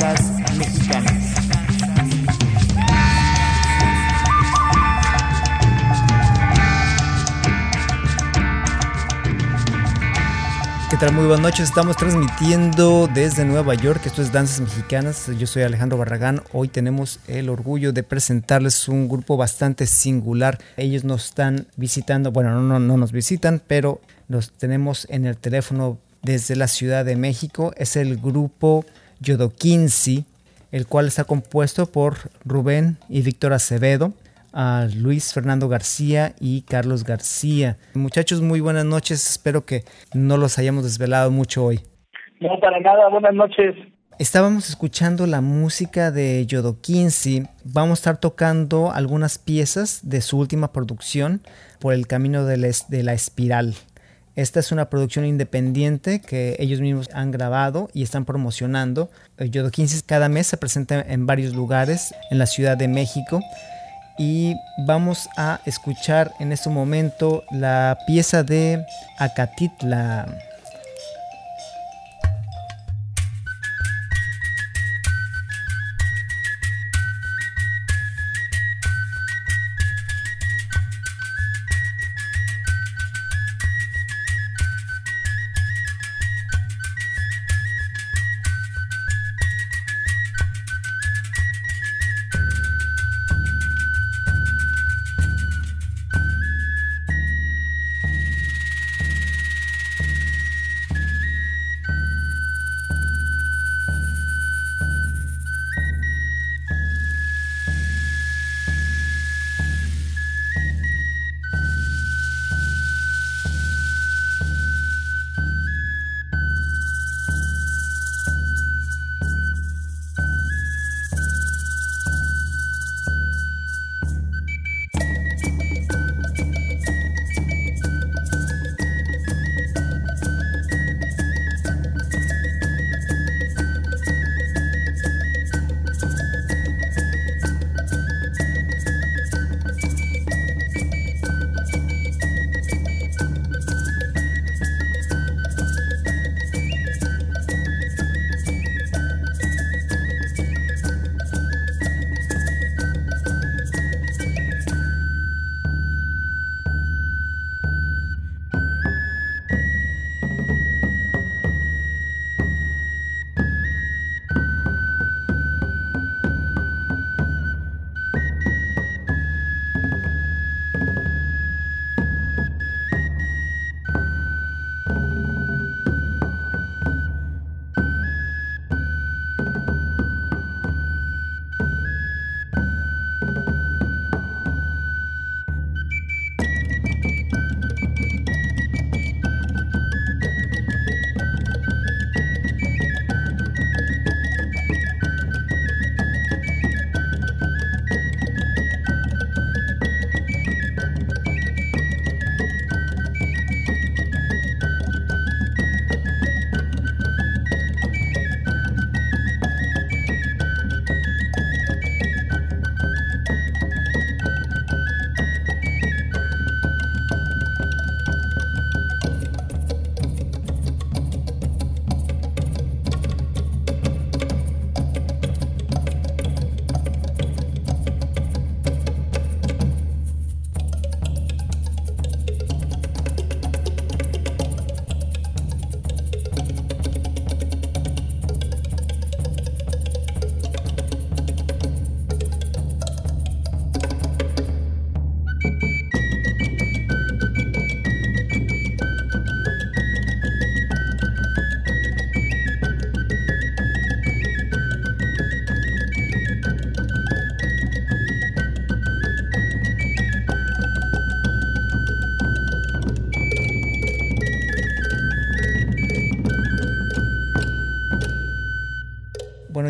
danzas. ¿Qué tal? Muy buenas noches. Estamos transmitiendo desde Nueva York. Esto es Danzas Mexicanas. Yo soy Alejandro Barragán. Hoy tenemos el orgullo de presentarles un grupo bastante singular. Ellos nos están visitando, bueno, no, no, no nos visitan, pero los tenemos en el teléfono desde la Ciudad de México. Es el grupo Yodoquinci, el cual está compuesto por Rubén y Víctor Acevedo a Luis Fernando García y Carlos García. Muchachos, muy buenas noches. Espero que no los hayamos desvelado mucho hoy. No, para nada. Buenas noches. Estábamos escuchando la música de Yodoquinci. Vamos a estar tocando algunas piezas de su última producción, Por el Camino de la Espiral. Esta es una producción independiente que ellos mismos han grabado y están promocionando. Yodoquinci cada mes se presenta en varios lugares en la Ciudad de México y vamos a escuchar en este momento la pieza de Acatitla.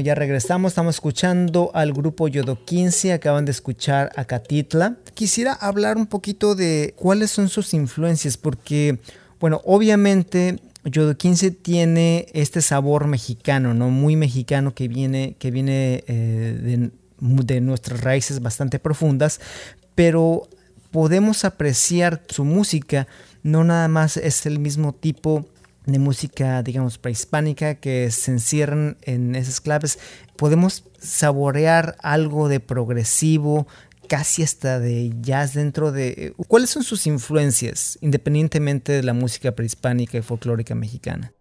Ya regresamos, estamos escuchando al grupo Yodo 15, acaban de escuchar a Catitla. Quisiera hablar un poquito de cuáles son sus influencias, porque, bueno, obviamente Yodo 15 tiene este sabor mexicano, ¿no? Muy mexicano que viene, que viene eh, de, de nuestras raíces bastante profundas, pero podemos apreciar su música, no nada más es el mismo tipo de música, digamos, prehispánica que se encierran en esas claves. Podemos saborear algo de progresivo, casi hasta de jazz dentro de... ¿Cuáles son sus influencias, independientemente de la música prehispánica y folclórica mexicana?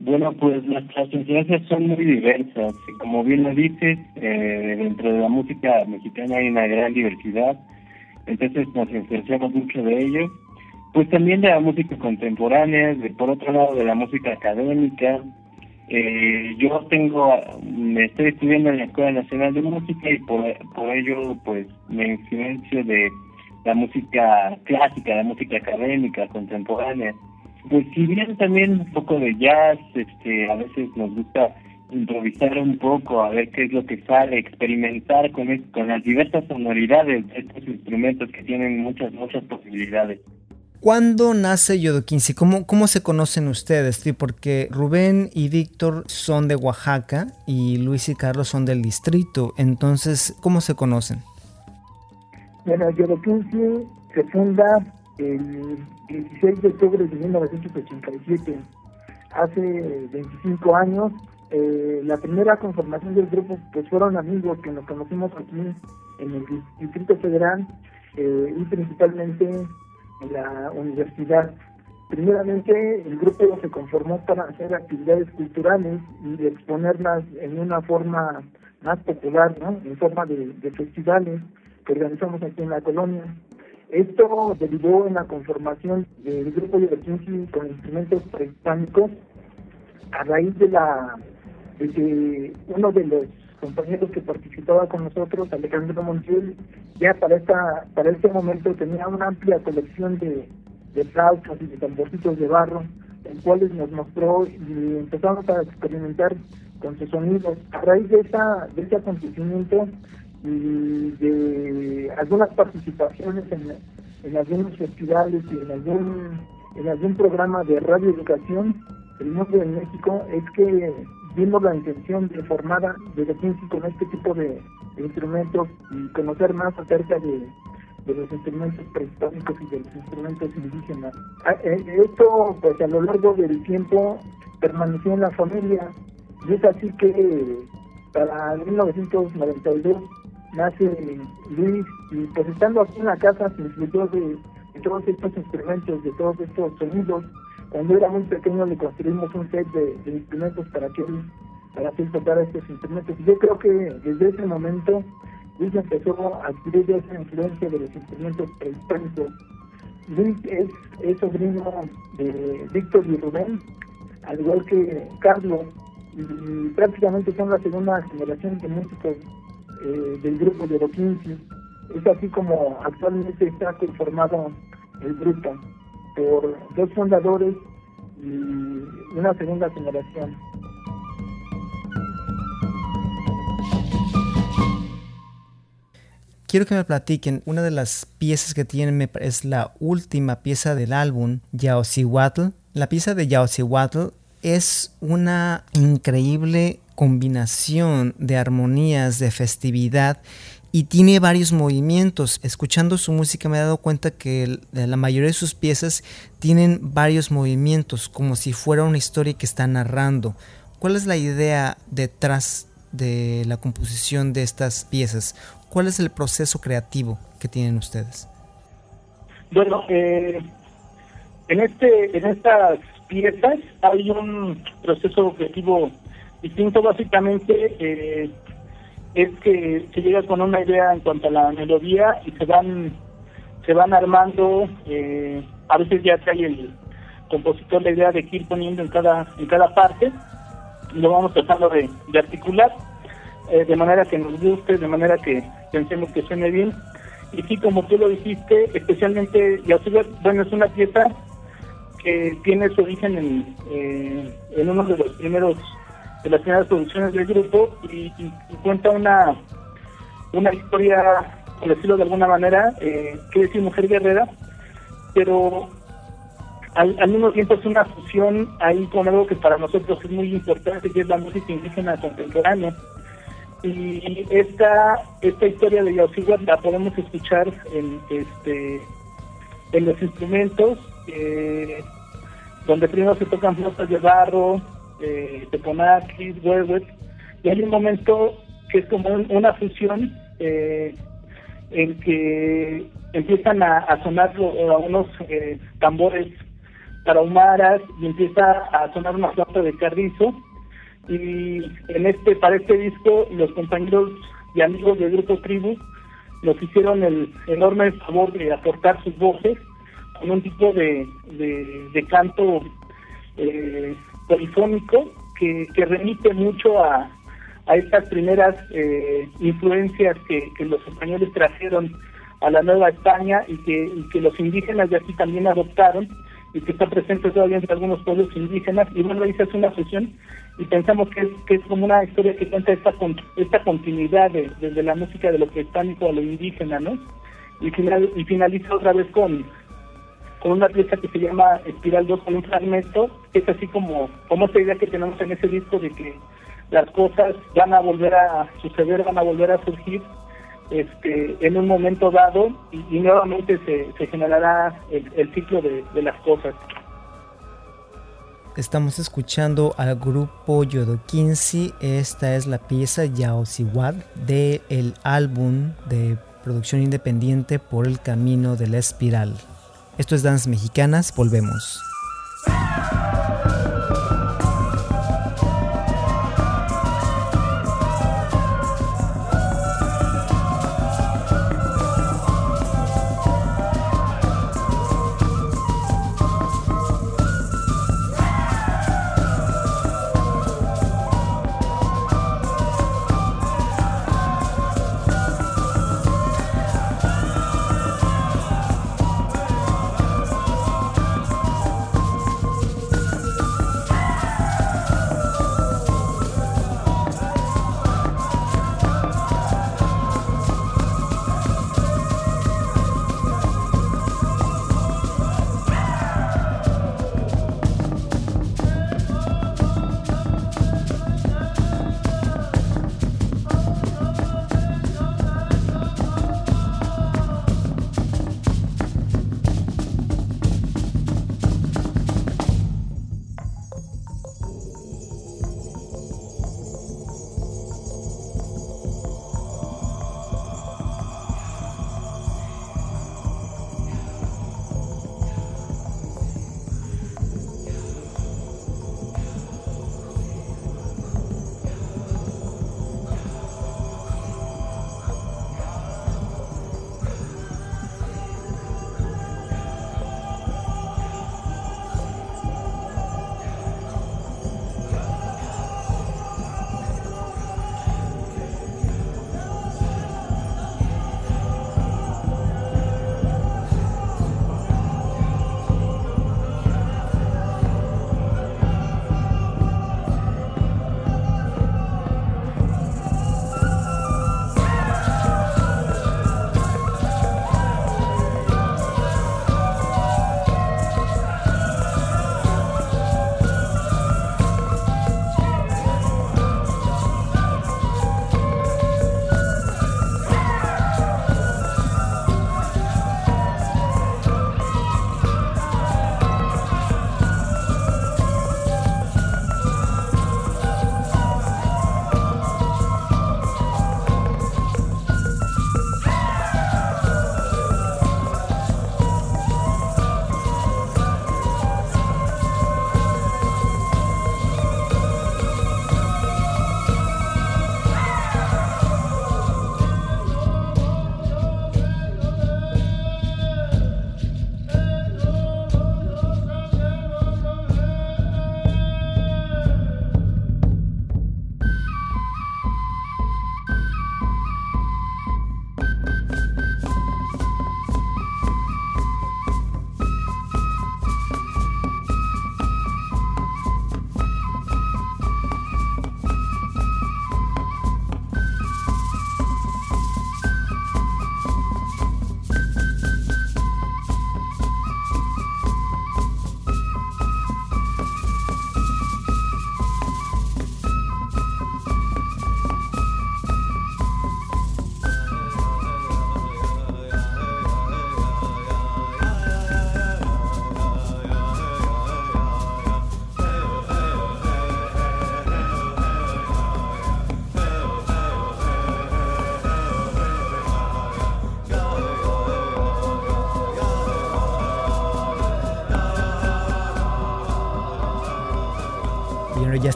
Bueno, pues nuestras influencias son muy diversas. Como bien lo dices, eh, dentro de la música mexicana hay una gran diversidad, entonces nos influenciamos mucho de ello. Pues también de la música contemporánea, de, por otro lado de la música académica. Eh, yo tengo, me estoy estudiando en la Escuela Nacional de Música y por, por ello pues me influencio de la música clásica, la música académica, contemporánea. Pues si bien también un poco de jazz, este, a veces nos gusta improvisar un poco, a ver qué es lo que sale, experimentar con, con las diversas sonoridades de estos instrumentos que tienen muchas, muchas posibilidades. ¿Cuándo nace Yodoquinci? ¿Cómo, ¿Cómo se conocen ustedes? Porque Rubén y Víctor son de Oaxaca y Luis y Carlos son del distrito. Entonces, ¿cómo se conocen? Bueno, Yodoquinci se funda el 16 de octubre de 1987, hace 25 años. Eh, la primera conformación del grupo pues fueron amigos que nos conocimos aquí en el Distrito Federal eh, y principalmente en la universidad. Primeramente, el grupo se conformó para hacer actividades culturales y exponerlas en una forma más popular, ¿no? en forma de, festivales que organizamos aquí en la colonia. Esto derivó en la conformación del grupo de con instrumentos prehispánicos a raíz de la de que uno de los compañeros que participaba con nosotros, Alejandro Montiel, ya para esta para este momento tenía una amplia colección de, de flautas y de tamborcitos de barro, en cuales nos mostró y empezamos a experimentar con sus sonidos. A raíz de esa de ese acontecimiento y de algunas participaciones en, en algunos festivales y en algún, en algún programa de radioeducación, el nombre de México es que vimos la intención de formar de con este tipo de, instrumentos y conocer más acerca de, los instrumentos prehispánicos y de los instrumentos indígenas. Ah, eh, esto, pues a lo largo del tiempo, permaneció en la familia y es así que para 1992 nace Luis y pues estando aquí en la casa se influyó de, todos estos instrumentos, de todos estos sonidos. Cuando era muy pequeño le construimos un set de, instrumentos para que él, para que tocara estos instrumentos. Yo creo que desde ese momento Luis empezó a adquirir esa influencia de los instrumentos prehispánicos. Luis es, es sobrino de Víctor y Rubén, al igual que Carlos, y prácticamente son la segunda generación de músicos eh, del grupo de los Es así como actualmente está conformado el grupo por dos fundadores y una segunda generación. Quiero que me platiquen, una de las piezas que tienen es la última pieza del álbum, Yaosihuatl. La pieza de Yaosihuatl es una increíble combinación de armonías, de festividad y tiene varios movimientos. Escuchando su música me he dado cuenta que la mayoría de sus piezas tienen varios movimientos, como si fuera una historia que está narrando. ¿Cuál es la idea detrás de la composición de estas piezas? ¿Cuál es el proceso creativo que tienen ustedes? Bueno, eh, en este, en estas piezas hay un proceso creativo distinto básicamente eh, es que se llega con una idea en cuanto a la melodía y se van se van armando eh, a veces ya trae el compositor la idea de ir poniendo en cada en cada parte lo vamos tratando de, articular eh, de manera que nos guste de manera que pensemos que suene bien. Y sí como tú lo dijiste especialmente ya bueno es una pieza que tiene su origen en, en uno de los primeros de las primeras producciones del grupo y, cuenta una, una historia, por decirlo de alguna manera, eh, que decir mujer guerrera, pero al, mismo tiempo es una fusión ahí con algo que para nosotros es muy importante, que es la música indígena contemporánea. Y esta esta historia de Yausigua la podemos escuchar en este en los instrumentos. Eh, donde primero se tocan flotas de barro, eh, teponakis, huehuet, y hay un momento que es como una fusión eh, en que empiezan a, sonar a unos eh, tambores tarahumaras y empieza a sonar una flauta de carrizo. Y en este para este disco los compañeros y amigos del grupo Tribu nos hicieron el enorme favor de aportar sus voces con un tipo de, de, canto eh, polifónico que, que remite mucho a, a estas primeras eh, influencias que, los españoles trajeron a la Nueva España y que, que los indígenas de aquí también adoptaron y que está presente todavía entre algunos pueblos indígenas. Y bueno ahí se una fusión y pensamos que es, que es como una historia que cuenta esta esta continuidad desde la música de lo prehispánico a lo indígena no y final y finaliza otra vez con con una pieza que se llama Espiral 2 con un fragmento que es así como como esta idea que tenemos en ese disco de que las cosas van a volver a suceder, van a volver a surgir este, en un momento dado y, nuevamente se, generará el, ciclo de, las cosas. Estamos escuchando al grupo Yodokinsi. Esta es la pieza Yaosiwad de el álbum de producción independiente Por el Camino de la Espiral. Esto es Danzas Mexicanas. Volvemos.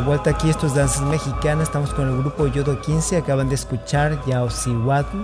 De vuelta aquí. Esto es Danzas Mexicanas. Estamos con el grupo Yodo 15. Acaban de escuchar Yaosihuatl.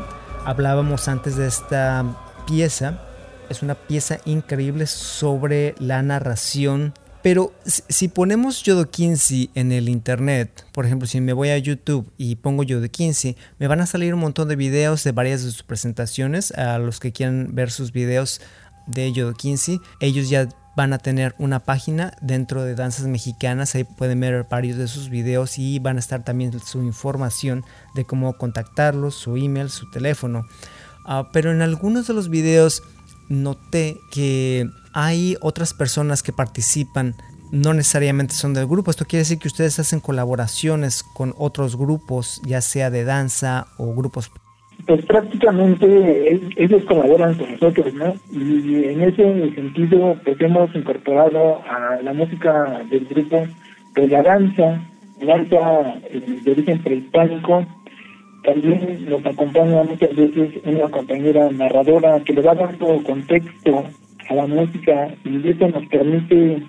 Hablábamos antes de esta pieza. Es una pieza increíble sobre la narración. Pero si ponemos Yodo 15 en el internet, por ejemplo, si me voy a YouTube y pongo Yodo 15, me van a salir un montón de videos de varias de sus presentaciones. A los que quieran ver sus videos de Yodo 15, ellos ya van a tener una página dentro de Danzas Mexicanas, ahí pueden ver varios de sus videos y van a estar también su información de cómo contactarlos, su email, su teléfono. Ah, pero en algunos de los videos noté que hay otras personas que participan, no necesariamente son del grupo, esto quiere decir que ustedes hacen colaboraciones con otros grupos, ya sea de danza o grupos pues prácticamente ellos colaboran con nosotros, ¿no? Y en ese sentido, pues hemos incorporado a la música del grupo, pues la danza, danza eh, de origen prehispánico. También nos acompaña muchas veces una compañera narradora que le va dando contexto a la música y eso nos permite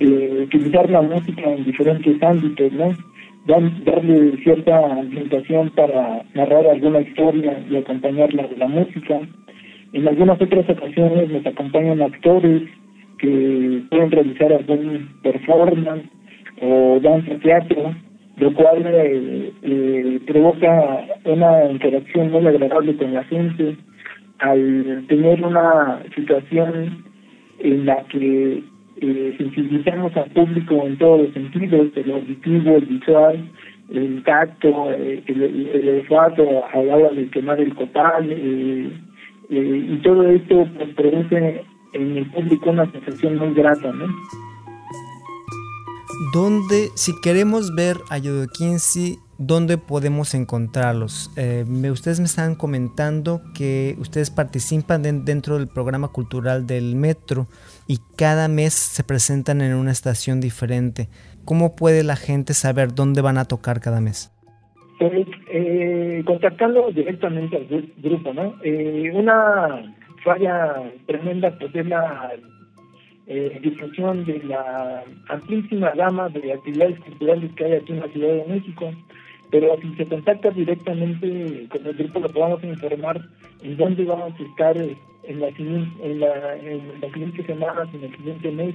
eh, utilizar la música en diferentes ámbitos, ¿no? Darle cierta ambientación para narrar alguna historia y acompañarla de la música. En algunas otras ocasiones nos acompañan actores que pueden realizar algún performance o danza teatro, lo cual eh, eh, provoca una interacción muy agradable con la gente al tener una situación en la que eh, sensibilizamos al público en todos los sentidos, el auditivo, el visual, el tacto, eh, el, el, olfato a la hora de quemar el copal, eh, eh, y todo esto pues, produce en el público una sensación muy grata, ¿no? ¿Dónde, si queremos ver a Yodokinsi, dónde podemos encontrarlos? Me, ustedes me están comentando que ustedes participan dentro del programa cultural del metro y cada mes se presentan en una estación diferente. ¿Cómo puede la gente saber dónde van a tocar cada mes? Pues, eh, contactando directamente al grupo, ¿no? Eh, una falla tremenda pues es la eh, difusión de la amplísima gama de actividades culturales que hay aquí en la Ciudad de México. Pero si se contacta directamente con el grupo, lo podamos informar en dónde vamos a estar en la, en la, en las siguientes semanas, en el siguiente mes.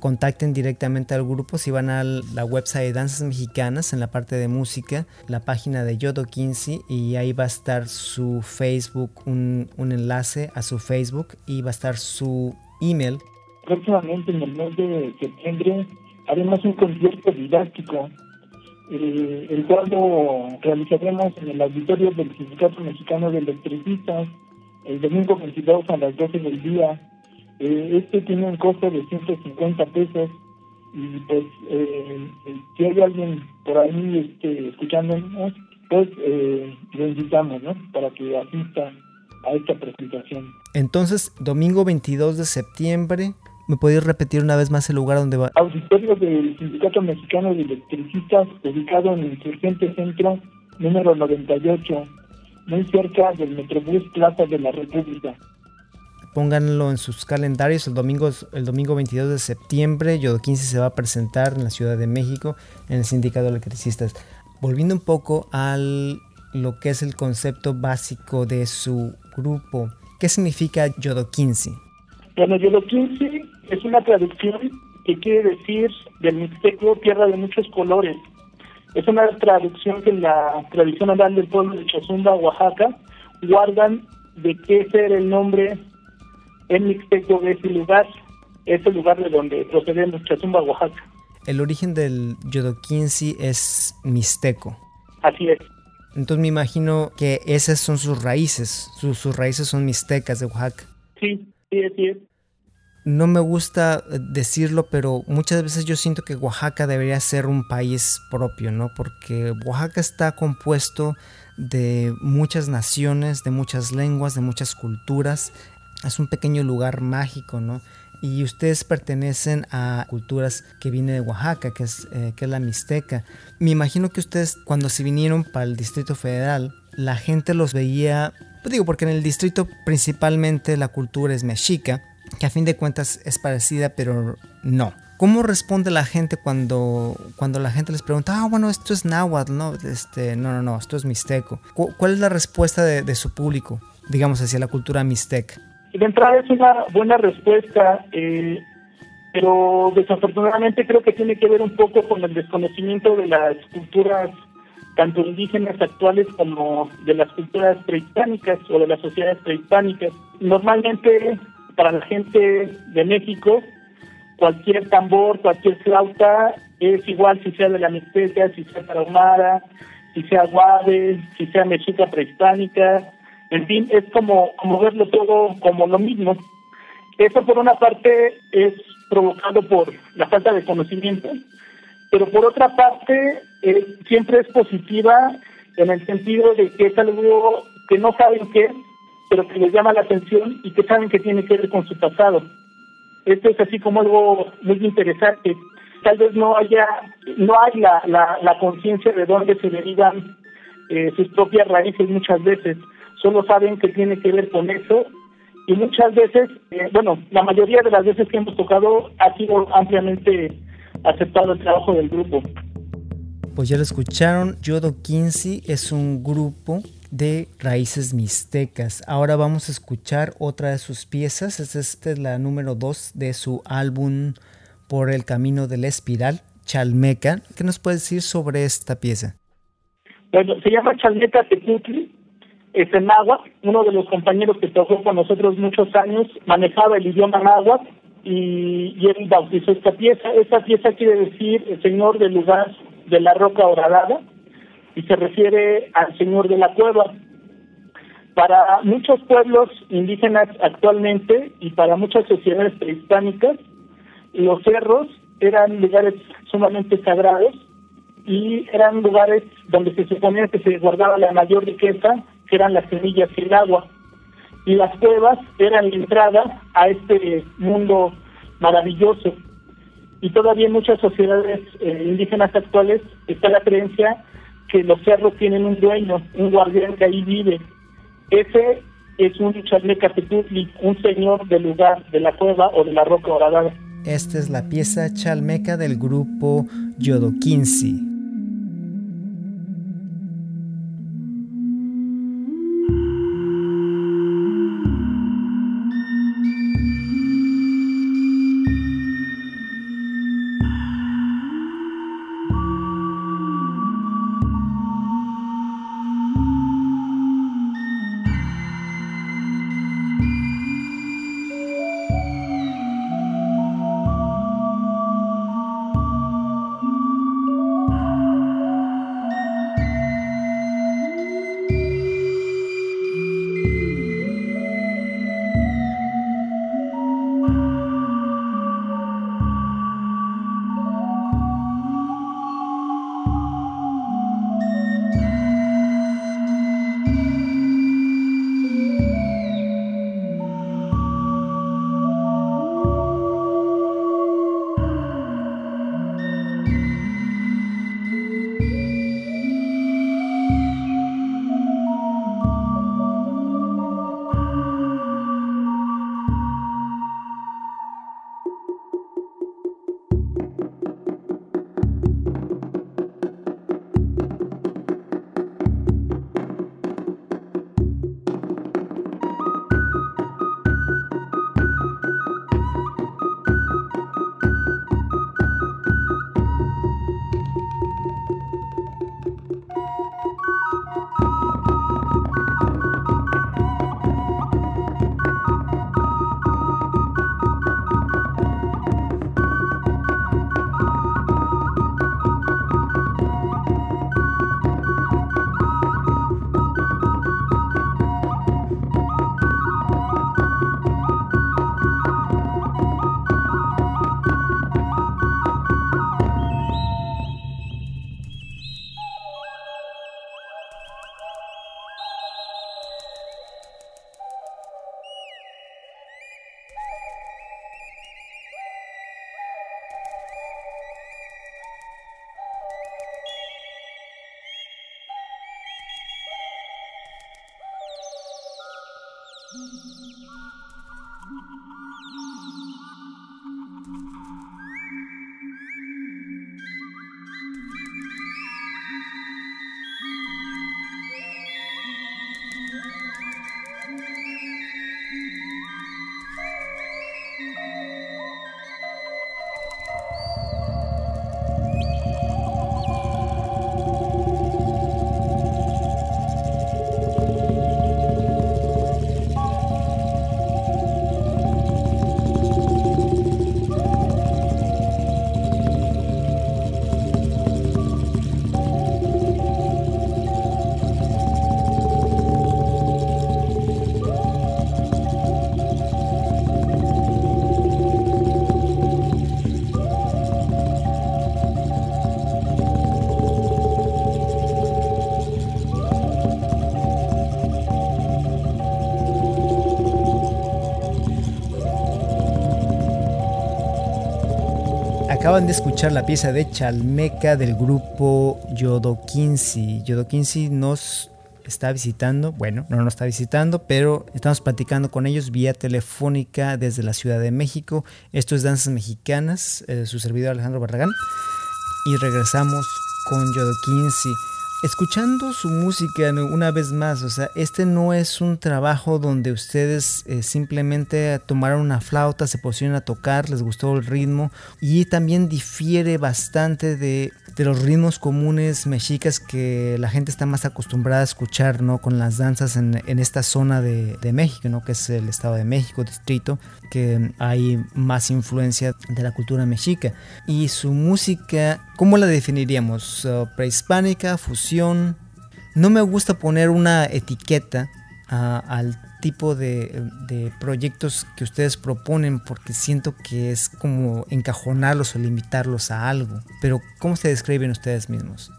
Contacten directamente al grupo si van a la website de Danzas Mexicanas en la parte de música, la página de Yodo 15 y ahí va a estar su Facebook, un, un enlace a su Facebook y va a estar su email. Próximamente en el mes de septiembre haremos un concierto didáctico eh, el cual lo realizaremos en el auditorio del Sindicato Mexicano de Electricistas el domingo 22 a las 12 del día. Eh, este tiene un costo de 150 pesos y pues eh, si hay alguien por ahí este, escuchándonos, pues eh, lo invitamos ¿no? para que asista a esta presentación. Entonces, domingo 22 de septiembre, ¿me podéis repetir una vez más el lugar donde va? Auditorio del Sindicato Mexicano de Electricistas, ubicado en el Insurgente Centro, número 98 muy cerca del Metrobús Plaza de la República. Pónganlo en sus calendarios. El domingo, el domingo 22 de septiembre, Yodo 15 se va a presentar en la Ciudad de México en el Sindicato de Electricistas. Volviendo un poco a lo que es el concepto básico de su grupo, ¿qué significa Yodo 15? Bueno, Yodo 15 es una traducción que quiere decir del Mixteco tierra de muchos colores es una traducción que la tradición oral del pueblo de Chazumba, Oaxaca, guardan de qué ser el nombre en mixteco de ese lugar, ese lugar de donde procedemos, Chazumba, Oaxaca. El origen del yodoquinsi es mixteco. Así es. Entonces me imagino que esas son sus raíces, sus, sus raíces son mixtecas de Oaxaca. Sí, sí, así es no me gusta decirlo, pero muchas veces yo siento que Oaxaca debería ser un país propio, ¿no? Porque Oaxaca está compuesto de muchas naciones, de muchas lenguas, de muchas culturas. Es un pequeño lugar mágico, ¿no? Y ustedes pertenecen a culturas que vienen de Oaxaca, que es, eh, que es la Mixteca. Me imagino que ustedes cuando se vinieron para el Distrito Federal, la gente los veía, pues digo, porque en el distrito principalmente la cultura es mexica, que a fin de cuentas es parecida, pero no. ¿Cómo responde la gente cuando, cuando la gente les pregunta, ah, bueno, esto es náhuatl, no, este, no, no, no, esto es mixteco? ¿Cuál es la respuesta de, su público, digamos, hacia la cultura mixteca? De entrada es una buena respuesta, eh, pero desafortunadamente creo que tiene que ver un poco con el desconocimiento de las culturas tanto indígenas actuales como de las culturas prehispánicas o de las sociedades prehispánicas. Normalmente para la gente de México cualquier tambor, cualquier flauta, es igual si sea de la Mixteca, si sea tarahumara, si sea guave, si sea mexica prehispánica, en fin, es como, como verlo todo como lo mismo. Eso por una parte es provocado por la falta de conocimiento, pero por otra parte eh, siempre es positiva en el sentido de que es algo que no saben qué pero que les llama la atención y que saben que tiene que ver con su pasado. Esto es así como algo muy interesante. Tal vez no haya, no hay la, la, conciencia de dónde se derivan eh, sus propias raíces muchas veces. Solo saben que tiene que ver con eso y muchas veces, eh, bueno, la mayoría de las veces que hemos tocado ha sido ampliamente aceptado el trabajo del grupo. Pues ya lo escucharon, Yodo 15 es un grupo de raíces mixtecas. Ahora vamos a escuchar otra de sus piezas. Esta es la número 2 de su álbum Por el Camino de la Espiral, Chalmeca. ¿Qué nos puede decir sobre esta pieza? Bueno, se llama Chalmeca Tecutli. Es en náhuatl. Uno de los compañeros que trabajó con nosotros muchos años manejaba el idioma náhuatl y, y él bautizó esta pieza. Esta pieza quiere decir el señor del lugar de la roca horadada y se refiere al señor de la cueva. Para muchos pueblos indígenas actualmente y para muchas sociedades prehispánicas, los cerros eran lugares sumamente sagrados y eran lugares donde se suponía que se guardaba la mayor riqueza, que eran las semillas y el agua. Y las cuevas eran la entrada a este mundo maravilloso. Y todavía en muchas sociedades eh, indígenas actuales está la creencia que los cerros tienen un dueño, un guardián que ahí vive. Ese es un Chalmeca-Tetutli, un señor del lugar, de la cueva o de la roca horadada. Esta es la pieza chalmeca del grupo Yodoquinsi. Acaban de escuchar la pieza de Chalmeca del grupo Yodo Yodo Yodoquinci nos está visitando, bueno, no nos está visitando, pero estamos platicando con ellos vía telefónica desde la Ciudad de México. Esto es Danzas Mexicanas, eh, su servidor Alejandro Barragán. Y regresamos con Yodo Yodoquinci escuchando su música una vez más, o sea, este no es un trabajo donde ustedes eh, simplemente tomaron una flauta, se pusieron a tocar, les gustó el ritmo y también difiere bastante de, los ritmos comunes mexicas que la gente está más acostumbrada a escuchar, ¿no? Con las danzas en, esta zona de, México, ¿no? Que es el Estado de México, distrito, que hay más influencia de la cultura mexica. Y su música, ¿cómo la definiríamos? Uh, prehispánica, fusión no me gusta poner una etiqueta al tipo de, proyectos que ustedes proponen porque siento que es como encajonarlos o limitarlos a algo. Pero ¿cómo se describen ustedes mismos?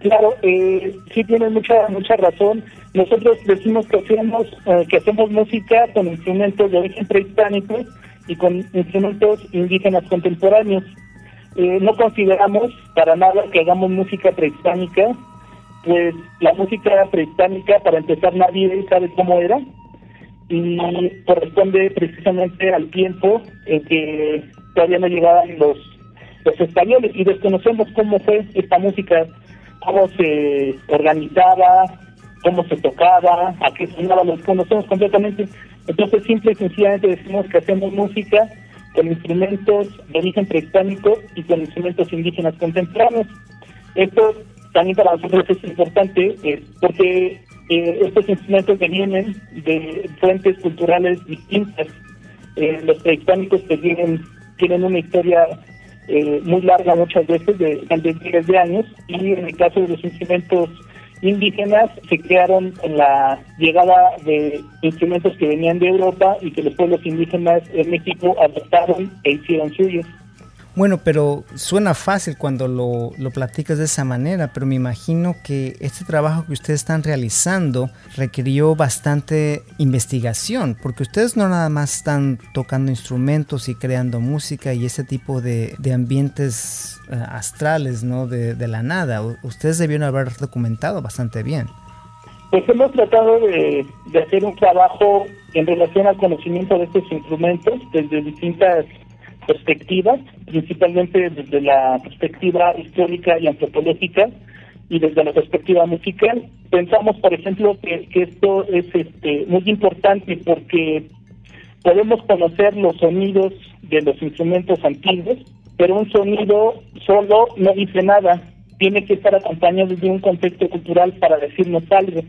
Claro, eh, sí tienen mucha mucha razón. Nosotros decimos que hacemos eh, que hacemos música con instrumentos de origen prehispánico y con instrumentos indígenas contemporáneos. Eh, no consideramos para nada que hagamos música prehispánica, pues la música prehispánica, para empezar, nadie sabe cómo era y corresponde precisamente al tiempo en que todavía no llegaban los, los españoles y desconocemos cómo fue esta música, cómo se organizaba, cómo se tocaba, a qué sonaba, los conocemos completamente. Entonces, simple y sencillamente decimos que hacemos música con instrumentos de origen prehispánico y con instrumentos indígenas contemporáneos. Esto también para nosotros es importante eh, porque eh, estos instrumentos vienen de fuentes culturales distintas. Eh, los prehispánicos que tienen, tienen una historia muy larga muchas veces, de, de miles de años, y en el caso de los instrumentos indígenas se crearon en la llegada de instrumentos que venían de Europa y que los pueblos indígenas en México adoptaron e hicieron suyos. Bueno, pero suena fácil cuando lo, platicas de esa manera, pero me imagino que este trabajo que ustedes están realizando requirió bastante investigación, porque ustedes no nada más están tocando instrumentos y creando música y ese tipo de, ambientes eh, astrales, ¿no? De, la nada. Ustedes debieron haber documentado bastante bien. Pues hemos tratado de hacer un trabajo en relación al conocimiento de estos instrumentos desde distintas perspectivas, principalmente desde la perspectiva histórica y antropológica y desde la perspectiva musical. Pensamos, por ejemplo, que, esto es este, muy importante porque podemos conocer los sonidos de los instrumentos antiguos, pero un sonido solo no dice nada, tiene que estar acompañado de un contexto cultural para decirnos algo.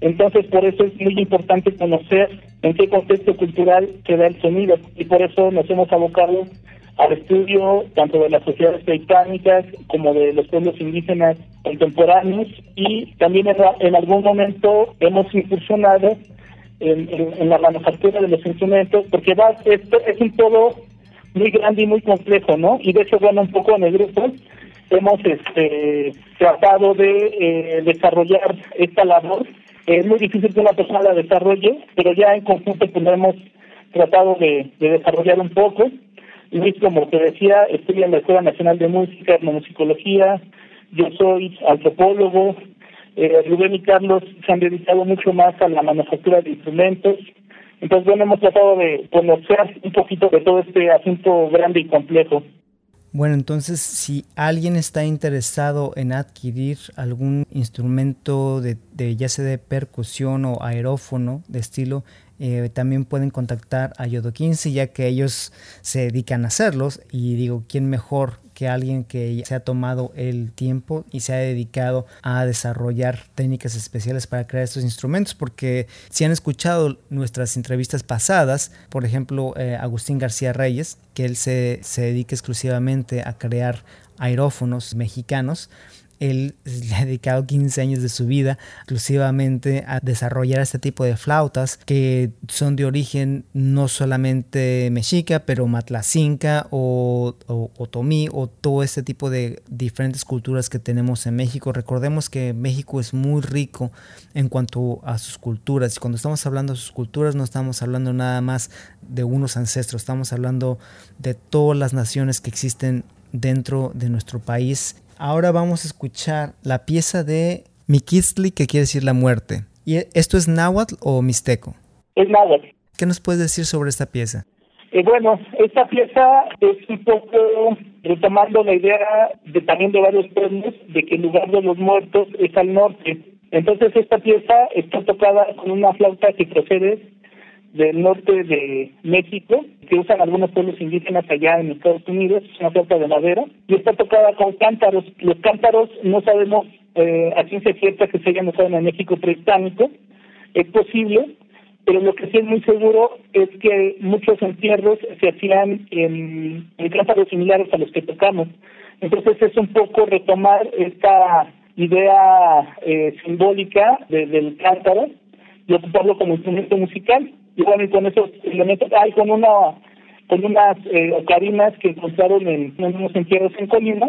Entonces, por eso es muy importante conocer en qué contexto cultural queda el sonido y por eso nos hemos abocado al estudio tanto de las sociedades prehispánicas como de los pueblos indígenas contemporáneos y también en, algún momento hemos incursionado en, la manufactura de los instrumentos porque va, esto es un todo muy grande y muy complejo, ¿no? Y de hecho, bueno, un poco en el grupo hemos este, tratado de eh, desarrollar esta labor es muy difícil que una persona la desarrolle, pero ya en conjunto pues hemos tratado de, desarrollar un poco. Luis, como te decía, estudia en la Escuela Nacional de Música, Etnomusicología, yo soy antropólogo, eh, Rubén y Carlos se han dedicado mucho más a la manufactura de instrumentos. Entonces, bueno, hemos tratado de conocer un poquito de todo este asunto grande y complejo. Bueno, entonces si alguien está interesado en adquirir algún instrumento de, ya sea de percusión o aerófono de estilo, eh, también pueden contactar a Yodo 15 ya que ellos se dedican a hacerlos. Y digo, ¿quién mejor que alguien que se ha tomado el tiempo y se ha dedicado a desarrollar técnicas especiales para crear estos instrumentos, porque si han escuchado nuestras entrevistas pasadas, por ejemplo, eh, Agustín García Reyes, que él se, se dedica exclusivamente a crear aerófonos mexicanos, él le ha dedicado 15 años de su vida exclusivamente a desarrollar este tipo de flautas que son de origen no solamente mexica, pero matlacinca o, o otomí o todo este tipo de diferentes culturas que tenemos en México. Recordemos que México es muy rico en cuanto a sus culturas y cuando estamos hablando de sus culturas no estamos hablando nada más de unos ancestros, estamos hablando de todas las naciones que existen dentro de nuestro país. Ahora vamos a escuchar la pieza de Miquistli, que quiere decir la muerte. ¿Y esto es náhuatl o mixteco? Es náhuatl. ¿Qué nos puedes decir sobre esta pieza? Eh, bueno, esta pieza es un poco retomando la idea de también de varios pueblos de que el lugar de los muertos es al norte. Entonces esta pieza está tocada con una flauta que procede del norte de México, que usan algunos pueblos indígenas allá en Estados Unidos, es una flauta de madera, y está tocada con cántaros. Los cántaros no sabemos eh, a ciencia cierta que se hayan usado en México prehispánico, es posible, pero lo que sí es muy seguro es que muchos entierros se hacían en, en cántaros similares a los que tocamos. Entonces es un poco retomar esta idea eh, simbólica del cántaro y ocuparlo como instrumento musical y bueno, y con esos elementos, hay con una con unas eh, ocarinas que encontraron en, unos entierros en Colima,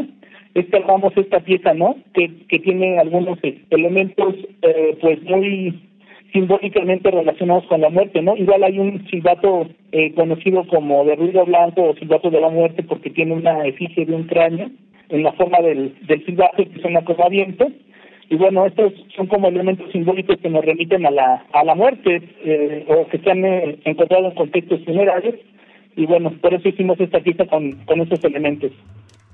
vamos esta pieza, ¿no? Que, que tiene algunos eh, elementos, eh, pues muy simbólicamente relacionados con la muerte, ¿no? Igual hay un silbato eh, conocido como de ruido blanco o silbato de la muerte porque tiene una efigie de un cráneo en la forma del, del silbato que como viento y bueno, estos son como elementos simbólicos que nos remiten a la, a la muerte eh, o que se han eh, encontrado en contextos funerarios. Y bueno, por eso hicimos esta pieza con, con estos elementos.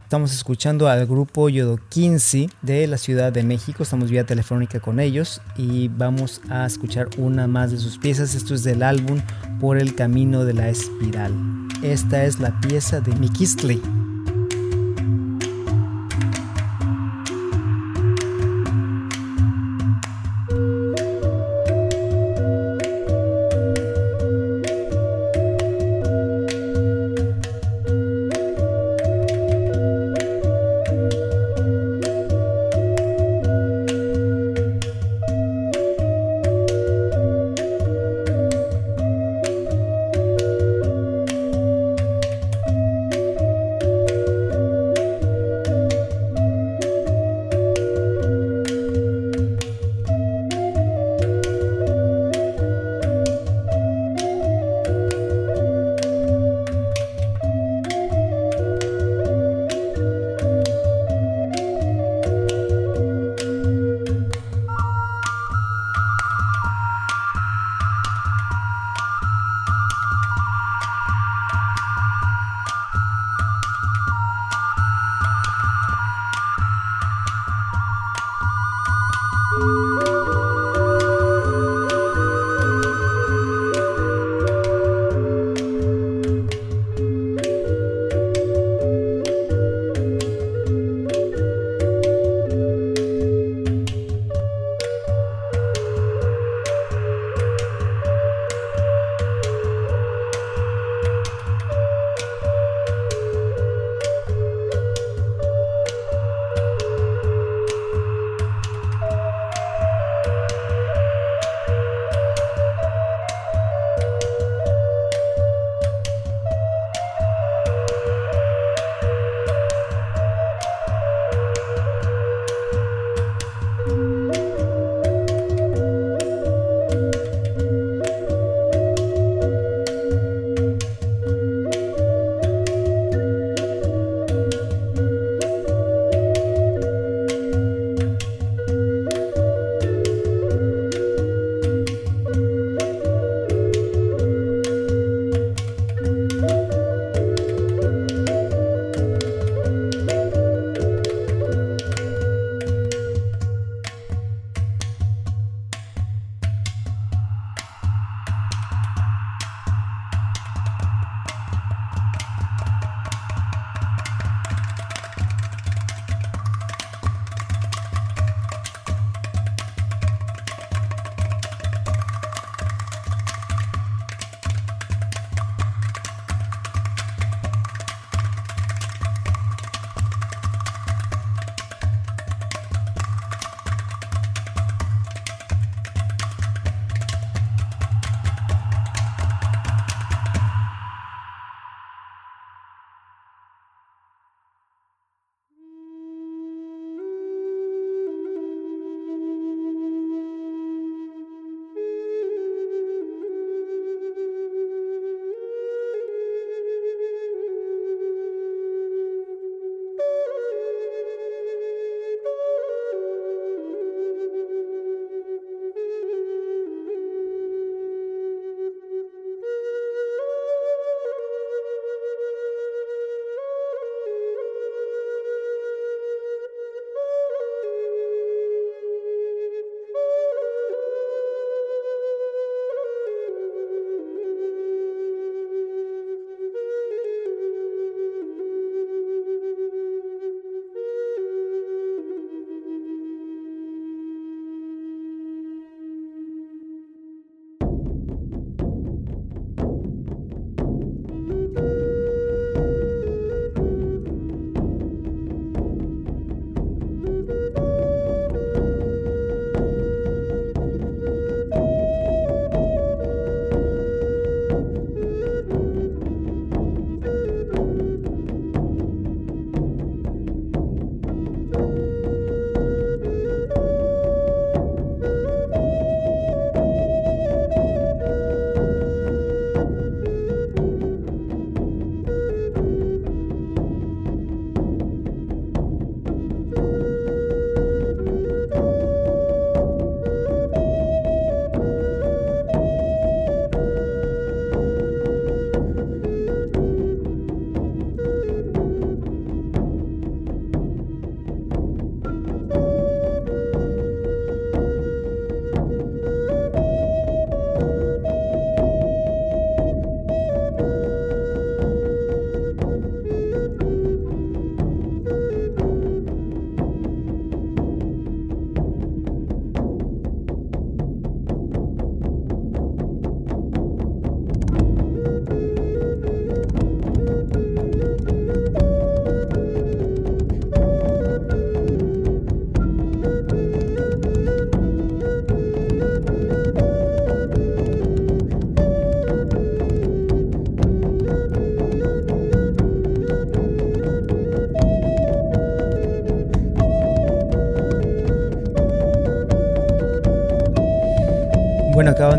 Estamos escuchando al grupo Yodo 15 de la Ciudad de México. Estamos vía telefónica con ellos y vamos a escuchar una más de sus piezas. Esto es del álbum Por el Camino de la Espiral. Esta es la pieza de Mikistli.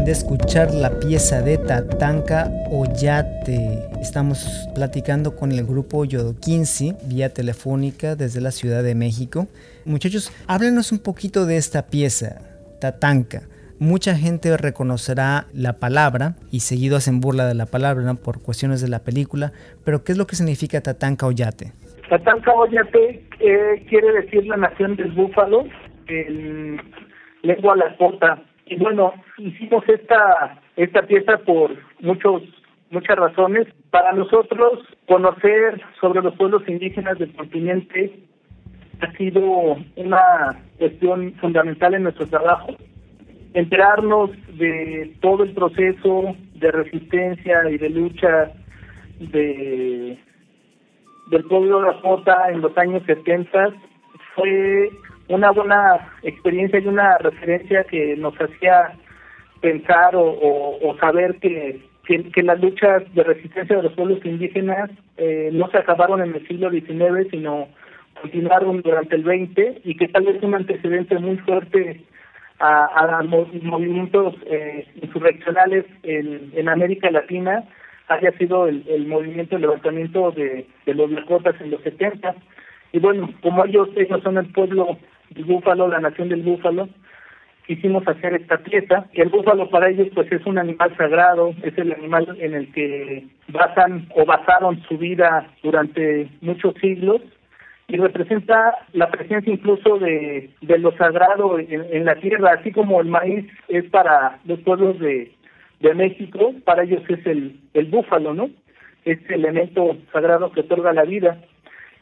De escuchar la pieza de Tatanka Oyate. Estamos platicando con el grupo Yodo 15 vía telefónica desde la Ciudad de México. Muchachos, háblenos un poquito de esta pieza, Tatanka. Mucha gente reconocerá la palabra y seguido hacen burla de la palabra por cuestiones de la película, pero ¿qué es lo que significa Tatanka Oyate? Tatanka Oyate eh, quiere decir la nación del búfalo en lengua lakota y bueno, hicimos esta, esta pieza por muchos muchas razones. Para nosotros, conocer sobre los pueblos indígenas del continente ha sido una cuestión fundamental en nuestro trabajo. Enterarnos de todo el proceso de resistencia y de lucha de del pueblo de Lakota en los años 70 fue una buena experiencia y una referencia que nos hacía pensar o, saber que, que, las luchas de resistencia de los pueblos indígenas eh, no se acabaron en el siglo XIX, sino continuaron durante el XX y que tal vez un antecedente muy fuerte a, a movimientos eh, insurreccionales en, América Latina haya sido el, el movimiento, el levantamiento de, de los Lakotas en los 70. Y bueno, como ellos, ellos son el pueblo el búfalo, la nación del búfalo, quisimos hacer esta pieza. El búfalo para ellos pues es un animal sagrado, es el animal en el que basan o basaron su vida durante muchos siglos y representa la presencia incluso de, de lo sagrado en, la tierra, así como el maíz es para los pueblos de, de México, para ellos es el, el búfalo, ¿no? Este elemento sagrado que otorga la vida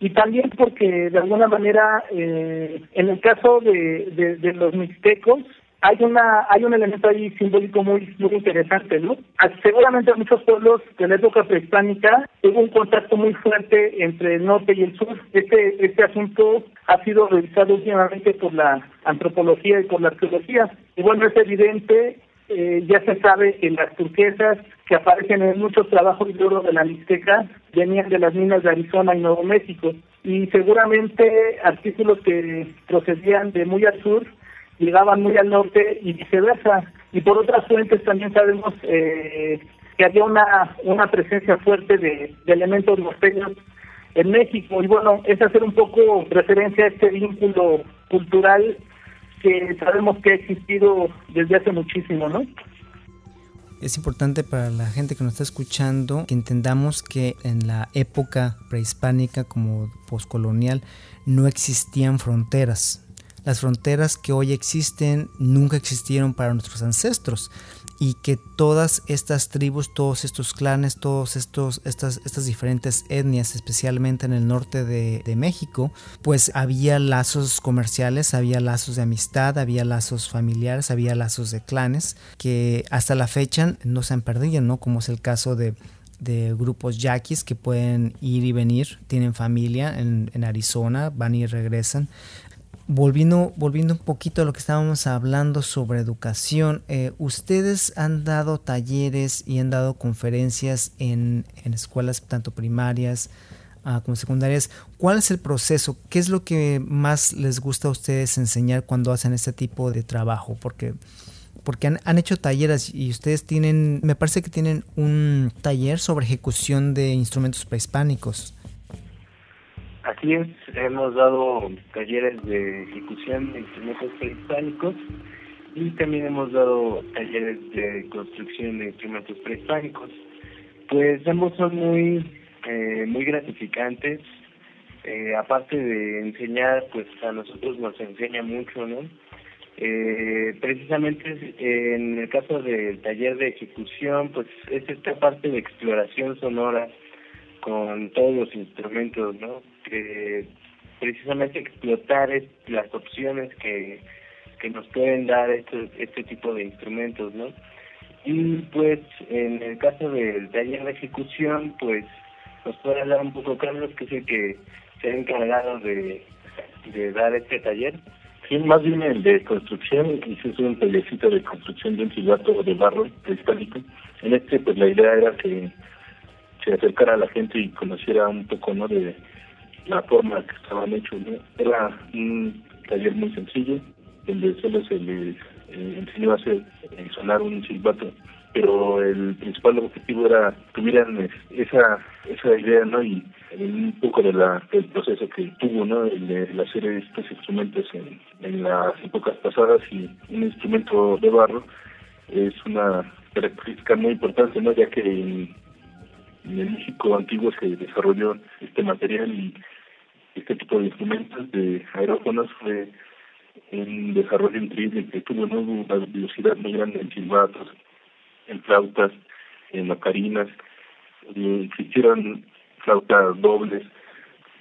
y también porque de alguna manera eh, en el caso de, de, los mixtecos hay una hay un elemento ahí simbólico muy muy interesante no ah, seguramente en muchos pueblos de la época prehispánica hubo un contacto muy fuerte entre el norte y el sur. Este este asunto ha sido revisado últimamente por la antropología y por la arqueología. Y bueno es evidente eh, ya se sabe que las turquesas que aparecen en muchos trabajos de oro de la Mixteca venían de las minas de Arizona y Nuevo México. Y seguramente artículos que procedían de muy al sur llegaban muy al norte y viceversa. Y por otras fuentes también sabemos eh, que había una una presencia fuerte de, de elementos norteños en México. Y bueno es hacer un poco referencia a este vínculo cultural que sabemos que ha existido desde hace muchísimo, ¿no? Es importante para la gente que nos está escuchando que entendamos que en la época prehispánica como poscolonial no existían fronteras. Las fronteras que hoy existen nunca existieron para nuestros ancestros y que todas estas tribus, todos estos clanes, estos estas estas diferentes etnias, especialmente en el norte de, de, México, pues había lazos comerciales, había lazos de amistad, había lazos familiares, había lazos de clanes que hasta la fecha no se han perdido, ¿no? Como es el caso de de grupos yaquis que pueden ir y venir, tienen familia en, en Arizona, van y regresan volviendo, volviendo un poquito a lo que estábamos hablando sobre educación, eh, ustedes han dado talleres y han dado conferencias en, en escuelas tanto primarias uh, como secundarias. ¿Cuál es el proceso? ¿Qué es lo que más les gusta a ustedes enseñar cuando hacen este tipo de trabajo? Porque porque han, han, hecho talleres y ustedes tienen, me parece que tienen un taller sobre ejecución de instrumentos prehispánicos. Así es, hemos dado talleres de ejecución de instrumentos prehispánicos y también hemos dado talleres de construcción de instrumentos prehispánicos. Pues ambos son muy, eh, muy gratificantes. Eh, aparte de enseñar, pues a nosotros nos enseña mucho, ¿no? Eh, precisamente en el caso del taller de ejecución, pues es esta parte de exploración sonora con todos los instrumentos, ¿no? Que precisamente explotar las opciones que, que nos pueden dar este, este tipo de instrumentos, ¿no? Y pues en el caso del taller de ejecución, pues nos puede hablar un poco Carlos, que es el que se ha encargado de, de dar este taller. Sí, más bien el de construcción, hice un tallercito de construcción de un silbato de barro cristalito. En este, pues la idea era que se acercara a la gente y conociera un poco no de la forma que estaban hechos. Era un taller muy sencillo, donde solo se les eh, enseñó a hacer eh, sonar un silbato pero el principal objetivo era tuvieran esa esa idea no y un poco de la del proceso que tuvo no el de hacer estos instrumentos en, en las épocas pasadas y un instrumento de barro es una característica muy importante no ya que en, México antiguo se desarrolló este material y este tipo de instrumentos de aerófonos fue un desarrollo increíble que tuvo una velocidad muy grande en silbatos en flautas, en macarinas, existieron flautas dobles,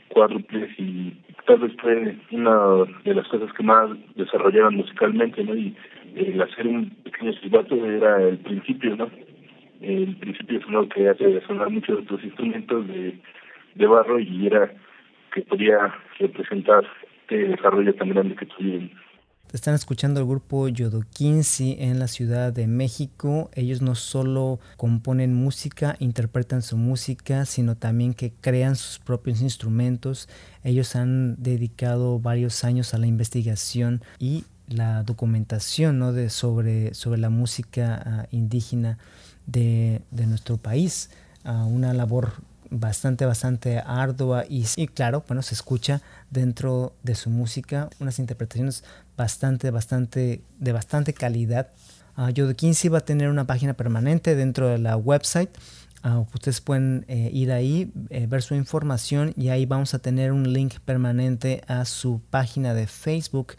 cuádruples y tal vez fue una de las cosas que más desarrollaban musicalmente, ¿no? Y el hacer un pequeño silbato era el principio, ¿no? El principio sonoro que hace sonar muchos de otros instrumentos de, de barro y era que podía representar este desarrollo tan grande que tuvieron. Están escuchando el grupo Yodoquinsi en la Ciudad de México. Ellos no solo componen música, interpretan su música, sino también que crean sus propios instrumentos. Ellos han dedicado varios años a la investigación y la documentación ¿no? de, sobre, sobre la música ah, indígena de, de, nuestro país. Una labor bastante, bastante ardua y, y, claro, bueno, se escucha dentro de su música unas interpretaciones bastante, bastante, de bastante calidad. Uh, Yodo va a tener una página permanente dentro de la website. Uh, ustedes pueden eh, ir ahí, eh, ver su información y ahí vamos a tener un link permanente a su página de Facebook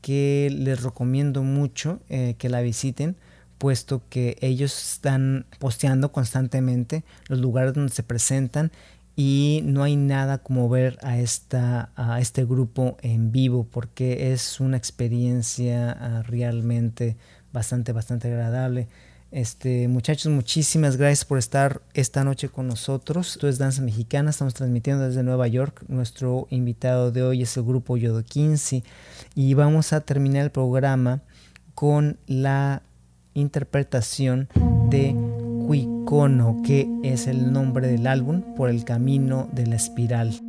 que les recomiendo mucho eh, que la visiten puesto que ellos están posteando constantemente los lugares donde se presentan y no hay nada como ver a, esta, a este grupo en vivo porque es una experiencia ah, realmente bastante, bastante agradable. Este, muchachos, muchísimas gracias por estar esta noche con nosotros. Esto es Danza Mexicana, estamos transmitiendo desde Nueva York. Nuestro invitado de hoy es el grupo Yodo 15 y vamos a terminar el programa con la interpretación de Cuicono, que es el nombre del álbum por el camino de la espiral.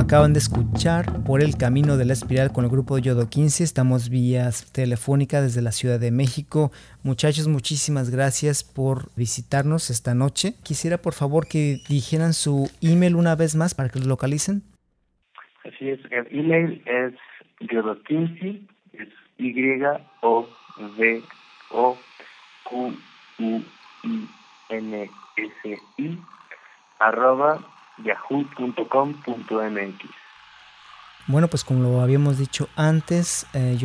Acaban de escuchar Por el Camino de la Espiral con el grupo Yodo 15. Estamos vía telefónica desde la Ciudad de México. Muchachos, muchísimas gracias por visitarnos esta noche. Quisiera por favor que dijeran su email una vez más para que lo localicen. Así es, el email es yodo15, es Y-O-V-O-Q-U-I-N-S-I, arroba yahoo.com.mx. Bueno, pues como lo habíamos dicho antes, eh,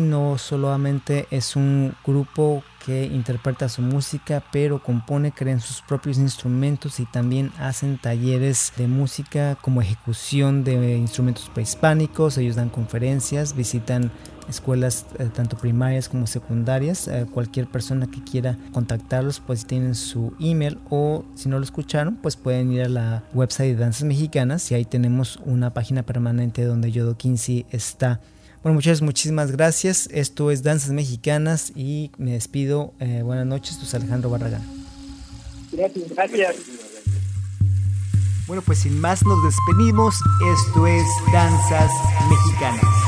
no solamente es un grupo que interpreta su música, pero compone, crean sus propios instrumentos y también hacen talleres de música como ejecución de instrumentos prehispánicos, ellos dan conferencias, visitan escuelas eh, tanto primarias como secundarias. Eh, cualquier persona que quiera contactarlos, pues tienen su email o si no lo escucharon, pues pueden ir a la website de Danzas Mexicanas y ahí tenemos una página permanente donde Yodo 15 está. Bueno, muchas muchísimas gracias. Esto es Danzas Mexicanas y me despido. Eh, buenas noches, es Alejandro Barragán. Gracias, gracias. Bueno, pues sin más nos despedimos. Esto es Danzas Mexicanas.